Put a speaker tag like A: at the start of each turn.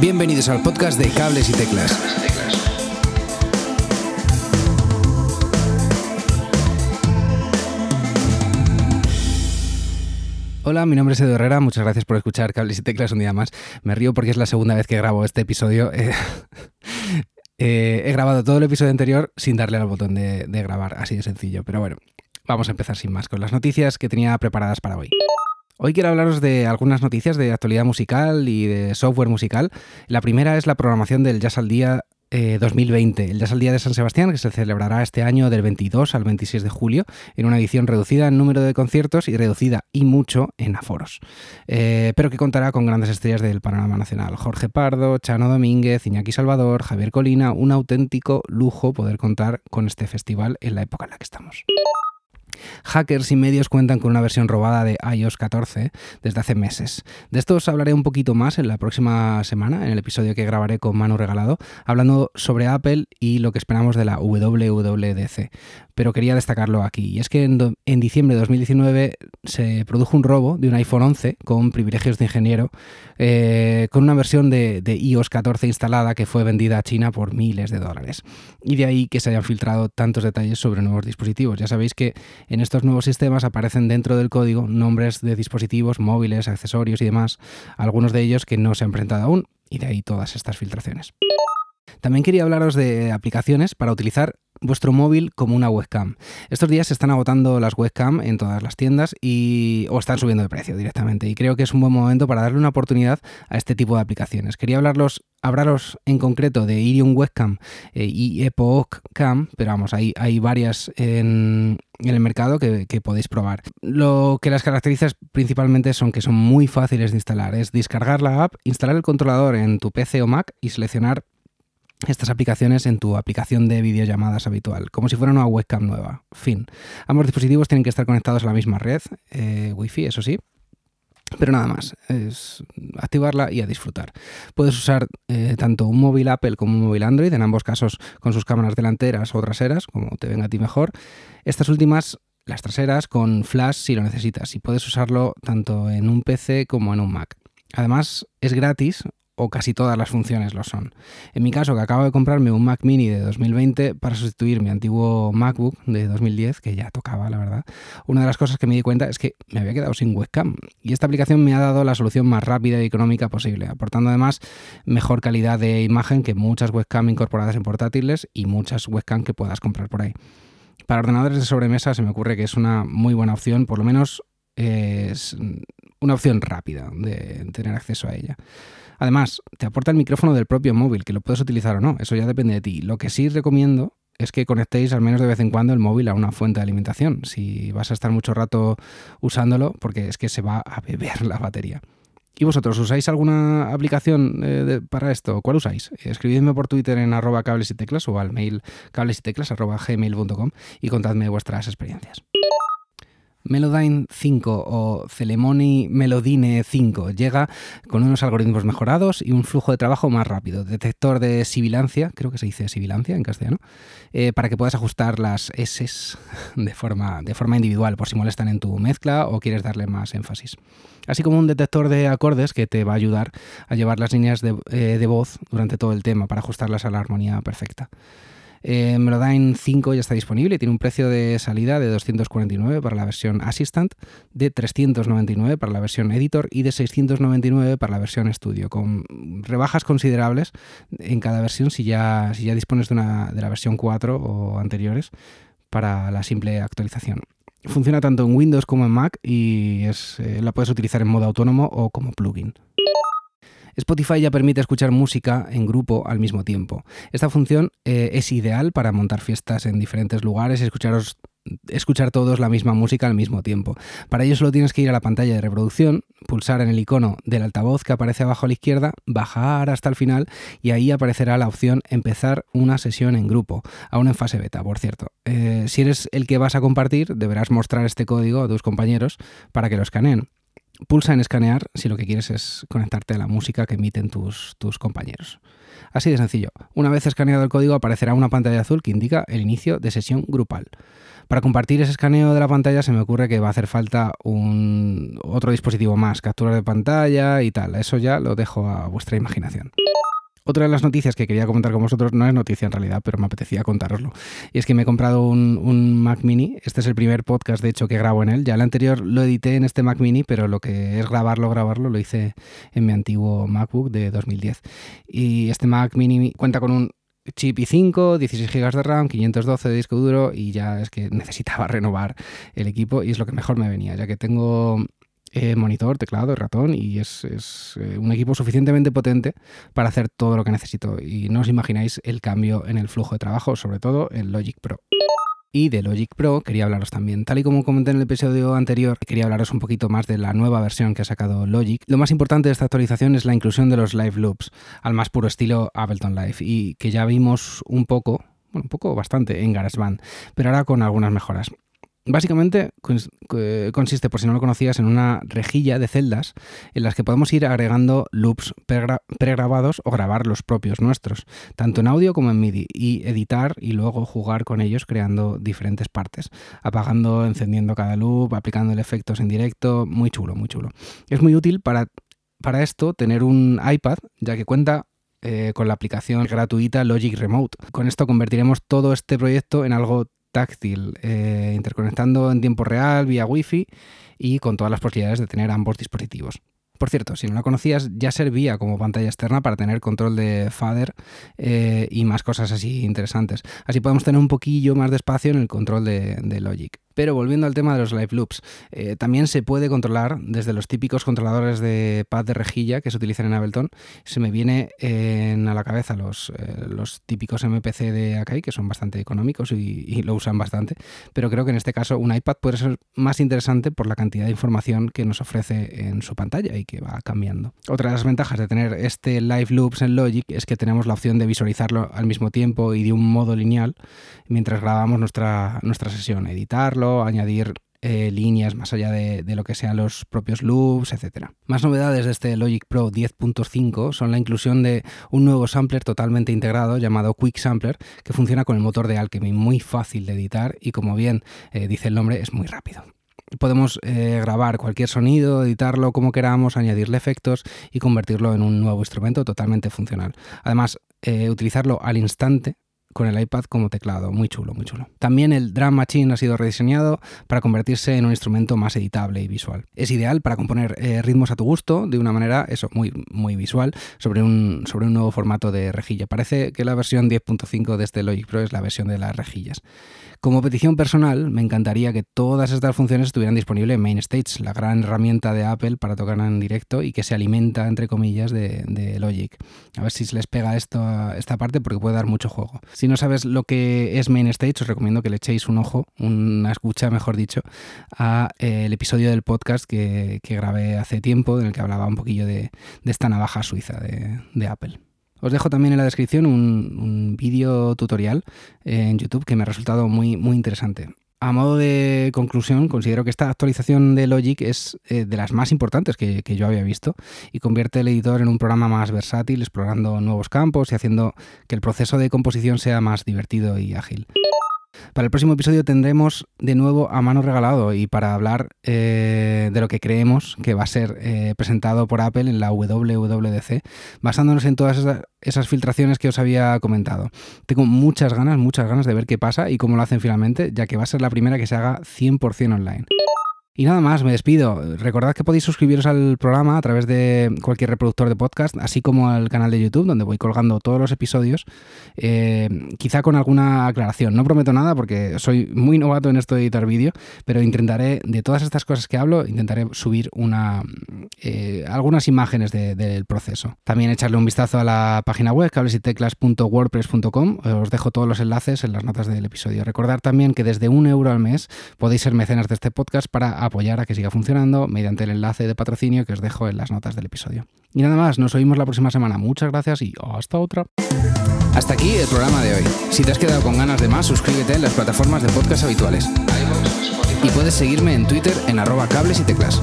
A: Bienvenidos al podcast de Cables y Teclas. Hola, mi nombre es Edu Herrera, muchas gracias por escuchar Cables y Teclas un día más. Me río porque es la segunda vez que grabo este episodio. Eh, eh, he grabado todo el episodio anterior sin darle al botón de, de grabar, así de sencillo. Pero bueno, vamos a empezar sin más con las noticias que tenía preparadas para hoy. Hoy quiero hablaros de algunas noticias de actualidad musical y de software musical. La primera es la programación del Jazz al Día 2020, el Jazz al Día de San Sebastián, que se celebrará este año del 22 al 26 de julio, en una edición reducida en número de conciertos y reducida y mucho en aforos, eh, pero que contará con grandes estrellas del panorama nacional. Jorge Pardo, Chano Domínguez, Iñaki Salvador, Javier Colina, un auténtico lujo poder contar con este festival en la época en la que estamos. Hackers y medios cuentan con una versión robada de iOS 14 desde hace meses. De esto os hablaré un poquito más en la próxima semana, en el episodio que grabaré con Manu Regalado, hablando sobre Apple y lo que esperamos de la WWDC. Pero quería destacarlo aquí. Y es que en, diciembre de 2019 se produjo un robo de un iPhone 11 con privilegios de ingeniero, eh, con una versión de, de iOS 14 instalada que fue vendida a China por miles de dólares. Y de ahí que se hayan filtrado tantos detalles sobre nuevos dispositivos. Ya sabéis que en estos nuevos sistemas aparecen dentro del código nombres de dispositivos móviles, accesorios y demás, algunos de ellos que no se han presentado aún, y de ahí todas estas filtraciones. También quería hablaros de aplicaciones para utilizar vuestro móvil como una webcam. Estos días se están agotando las webcam en todas las tiendas y, o están subiendo de precio directamente y creo que es un buen momento para darle una oportunidad a este tipo de aplicaciones. Quería hablarlos, hablaros en concreto de Irium Webcam eh, y Epoch Cam, pero vamos, hay, hay varias en, el mercado que, podéis probar. Lo que las caracteriza principalmente son que son muy fáciles de instalar. Es descargar la app, instalar el controlador en tu PC o Mac y seleccionar estas aplicaciones en tu aplicación de videollamadas habitual, como si fuera una webcam nueva. Fin. Ambos dispositivos tienen que estar conectados a la misma red, eh, Wi-Fi, eso sí. Pero nada más, es activarla y a disfrutar. Puedes usar eh, tanto un móvil Apple como un móvil Android, en ambos casos con sus cámaras delanteras o traseras, como te venga a ti mejor. Estas últimas, las traseras, con flash si lo necesitas, y puedes usarlo tanto en un PC como en un Mac. Además, es gratis o casi todas las funciones lo son. En mi caso, que acabo de comprarme un Mac mini de 2020 para sustituir mi antiguo MacBook de 2010, que ya tocaba, la verdad, una de las cosas que me di cuenta es que me había quedado sin webcam. Y esta aplicación me ha dado la solución más rápida y económica posible, aportando además mejor calidad de imagen que muchas webcam incorporadas en portátiles y muchas webcam que puedas comprar por ahí. Para ordenadores de sobremesa se me ocurre que es una muy buena opción, por lo menos es una opción rápida de tener acceso a ella. Además, te aporta el micrófono del propio móvil, que lo puedes utilizar o no, eso ya depende de ti. Lo que sí recomiendo es que conectéis al menos de vez en cuando el móvil a una fuente de alimentación, si vas a estar mucho rato usándolo, porque es que se va a beber la batería. ¿Y vosotros usáis alguna aplicación eh, para esto? ¿Cuál usáis? Escribidme por Twitter en arroba cables y teclas o al mail cables y teclas arroba y contadme vuestras experiencias. Melodyne 5 o Celemoni Melodine 5 llega con unos algoritmos mejorados y un flujo de trabajo más rápido. Detector de sibilancia, creo que se dice sibilancia en castellano, eh, para que puedas ajustar las S de forma, de forma individual por si molestan en tu mezcla o quieres darle más énfasis. Así como un detector de acordes que te va a ayudar a llevar las líneas de, eh, de voz durante todo el tema para ajustarlas a la armonía perfecta. Eh, Melodyne 5 ya está disponible y tiene un precio de salida de 249 para la versión Assistant, de 399 para la versión Editor y de 699 para la versión Studio, con rebajas considerables en cada versión si ya, dispones de, una, la versión 4 o anteriores para la simple actualización. Funciona tanto en Windows como en Mac y es, eh, la puedes utilizar en modo autónomo o como plugin. Spotify ya permite escuchar música en grupo al mismo tiempo. Esta función eh, es ideal para montar fiestas en diferentes lugares y escucharos escuchar todos la misma música al mismo tiempo. Para ello solo tienes que ir a la pantalla de reproducción, pulsar en el icono del altavoz que aparece abajo a la izquierda, bajar hasta el final y ahí aparecerá la opción empezar una sesión en grupo, aún en fase beta, por cierto. Eh, si eres el que vas a compartir, deberás mostrar este código a tus compañeros para que lo escaneen. Pulsa en escanear si lo que quieres es conectarte a la música que emiten tus, tus compañeros. Así de sencillo. Una vez escaneado el código aparecerá una pantalla azul que indica el inicio de sesión grupal. Para compartir ese escaneo de la pantalla se me ocurre que va a hacer falta un otro dispositivo más, captura de pantalla y tal. Eso ya lo dejo a vuestra imaginación. Otra de las noticias que quería comentar con vosotros no es noticia en realidad, pero me apetecía contaroslo. Y es que me he comprado un, Mac Mini. Este es el primer podcast, de hecho, que grabo en él. Ya el anterior lo edité en este Mac Mini, pero lo que es grabarlo, grabarlo, lo hice en mi antiguo MacBook de 2010. Y este Mac Mini cuenta con un chip i5, 16 GB de RAM, 512 de disco duro y ya es que necesitaba renovar el equipo y es lo que mejor me venía, ya que tengo eh, monitor, teclado, ratón y es, eh, un equipo suficientemente potente para hacer todo lo que necesito. Y no os imagináis el cambio en el flujo de trabajo, sobre todo en Logic Pro. Y de Logic Pro quería hablaros también. Tal y como comenté en el episodio anterior, quería hablaros un poquito más de la nueva versión que ha sacado Logic. Lo más importante de esta actualización es la inclusión de los Live Loops, al más puro estilo Ableton Live, y que ya vimos un poco, bueno, un poco bastante en GarageBand, pero ahora con algunas mejoras. Básicamente consiste, por si no lo conocías, en una rejilla de celdas en las que podemos ir agregando loops pregrabados o grabar los propios nuestros, tanto en audio como en MIDI, y editar y luego jugar con ellos creando diferentes partes, apagando, encendiendo cada loop, aplicando efectos en directo, muy chulo, muy chulo. Es muy útil para, para esto tener un iPad, ya que cuenta eh, con la aplicación gratuita Logic Remote. Con esto convertiremos todo este proyecto en algo táctil, eh, interconectando en tiempo real vía Wi-Fi y con todas las posibilidades de tener ambos dispositivos. Por cierto, si no la conocías, ya servía como pantalla externa para tener control de fader eh, y más cosas así interesantes. Así podemos tener un poquillo más de espacio en el control de Logic. Pero volviendo al tema de los live loops, eh, también se puede controlar desde los típicos controladores de pad de rejilla que se utilizan en Ableton. Se me viene a la cabeza los, eh, típicos MPC de Akai, que son bastante económicos y, lo usan bastante. Pero creo que en este caso un iPad puede ser más interesante por la cantidad de información que nos ofrece en su pantalla y que va cambiando. Otra de las ventajas de tener este live loops en Logic es que tenemos la opción de visualizarlo al mismo tiempo y de un modo lineal mientras grabamos nuestra, nuestra sesión, editarlo añadir eh, líneas más allá de, lo que sean los propios loops, etc. Más novedades de este Logic Pro 10.5 son la inclusión de un nuevo sampler totalmente integrado llamado Quick Sampler que funciona con el motor de Alchemy, muy fácil de editar y como bien eh, dice el nombre es muy rápido. Podemos eh, grabar cualquier sonido, editarlo como queramos, añadirle efectos y convertirlo en un nuevo instrumento totalmente funcional. Además, utilizarlo al instante con el iPad como teclado. Muy chulo, muy chulo. También el Drum Machine ha sido rediseñado para convertirse en un instrumento más editable y visual. Es ideal para componer eh, ritmos a tu gusto de una manera, eso, muy, muy visual, sobre un, sobre un nuevo formato de rejilla. Parece que la versión 10.5 de este Logic Pro es la versión de las rejillas. Como petición personal, me encantaría que todas estas funciones estuvieran disponibles en MainStage, la gran herramienta de Apple para tocar en directo y que se alimenta, entre comillas, de, Logic. A ver si se les pega esto esta parte porque puede dar mucho juego. Si no sabes lo que es MainStage, os recomiendo que le echéis un ojo, una escucha, mejor dicho, a eh, episodio del podcast que, grabé hace tiempo, en el que hablaba un poquillo de, esta navaja suiza de Apple. Os dejo también en la descripción un, vídeo tutorial en YouTube que me ha resultado muy, muy interesante. A modo de conclusión, considero que esta actualización de Logic es eh, de las más importantes que, que, yo había visto y convierte el editor en un programa más versátil, explorando nuevos campos y haciendo que el proceso de composición sea más divertido y ágil. Para el próximo episodio tendremos de nuevo a mano regalado y para hablar eh, de lo que creemos que va a ser eh, presentado por Apple en la WWDC, basándonos en todas esas, filtraciones que os había comentado. Tengo muchas ganas, muchas ganas de ver qué pasa y cómo lo hacen finalmente, ya que va a ser la primera que se haga 100% online. Y nada más, me despido. Recordad que podéis suscribiros al programa a través de cualquier reproductor de podcast, así como al canal de YouTube, donde voy colgando todos los episodios, eh, quizá con alguna aclaración. No prometo nada porque soy muy novato en esto de editar vídeo, pero intentaré, de todas estas cosas que hablo, intentaré subir una, eh, algunas imágenes del proceso. También echarle un vistazo a la página web, cablesyteclas.wordpress.com. Os dejo todos los enlaces en las notas del episodio. Recordad también que desde un euro al mes podéis ser mecenas de este podcast para apoyar a que siga funcionando mediante el enlace de patrocinio que os dejo en las notas del episodio. Y nada más, nos oímos la próxima semana. Muchas gracias y hasta otra.
B: Hasta aquí el programa de hoy. Si te has quedado con ganas de más, suscríbete en las plataformas de podcast habituales. Y puedes seguirme en Twitter en arroba cables y teclas.